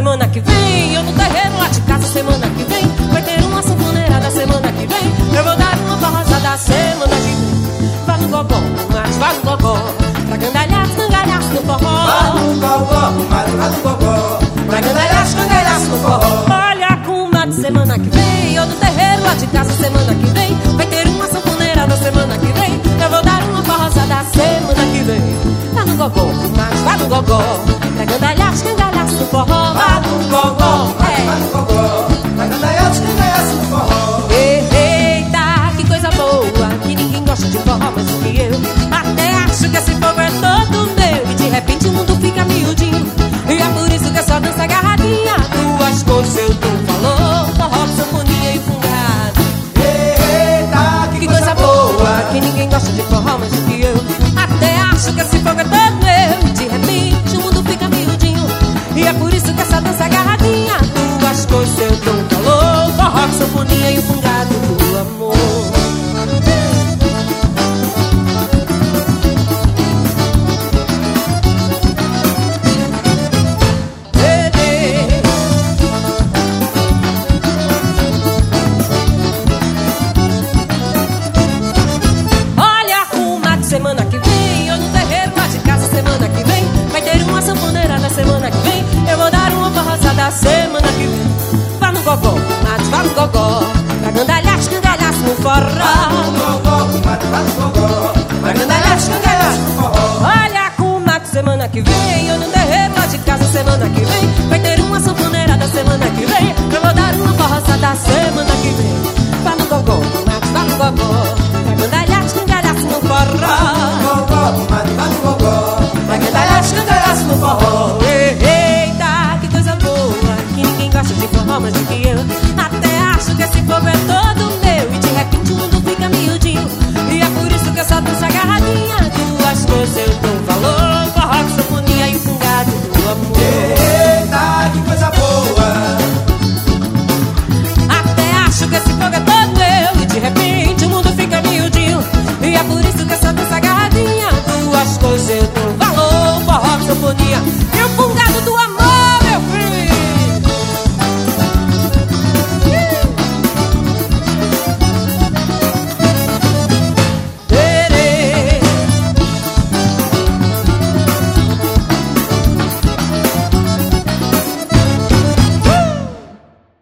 semana que vem. Eu no terreiro lá de casa semana que vem. Vai ter uma sanfoneirada semana que vem. Eu vou dar uma forrosada semana que vem. Vá no gogó, mas vá no gogó. Pra gandalhaço, gandalhaço no forró. Vá no gogó, mas vá no gogó. Pra gandalhaço, gandalhaço no forró. Olha a cumba de semana que vem. Eu no terreiro lá de casa semana que vem. Vai ter uma sanfoneirada semana que vem. Eu vou dar uma forrosada semana que vem. Vá no gogó, mas vá no gogó. Pra gandalhaço no forró. Vá no gogó, É. vá no gogó. Gandalhaço no forró. Eita, que coisa boa, que ninguém gosta de forró mais do que eu. Até acho que esse povo é todo meu. E de repente o mundo fica miudinho. E é por isso que eu só danço agarradinha. Duas coisas eu tu falou: forró, sanfonia e fungado. Eita, Que coisa boa, que ninguém gosta de forró mais do que eu. Sanfonia e o forró. Vai cangalhar, escangalhar forró. Olha com mato semana que vem. Eu não derreta de casa semana que vem. Vai ter uma sanfoneira da semana que vem. Eu vou dar uma forroçada semana que vem. Vá no gogó, no mato, no gogó. Vai cangalhar, escangalhar no forró. Vá no gogó, no mato, vá no cangalhar, no forró. Eita, que coisa boa. Que ninguém gosta de forró, mas de que é?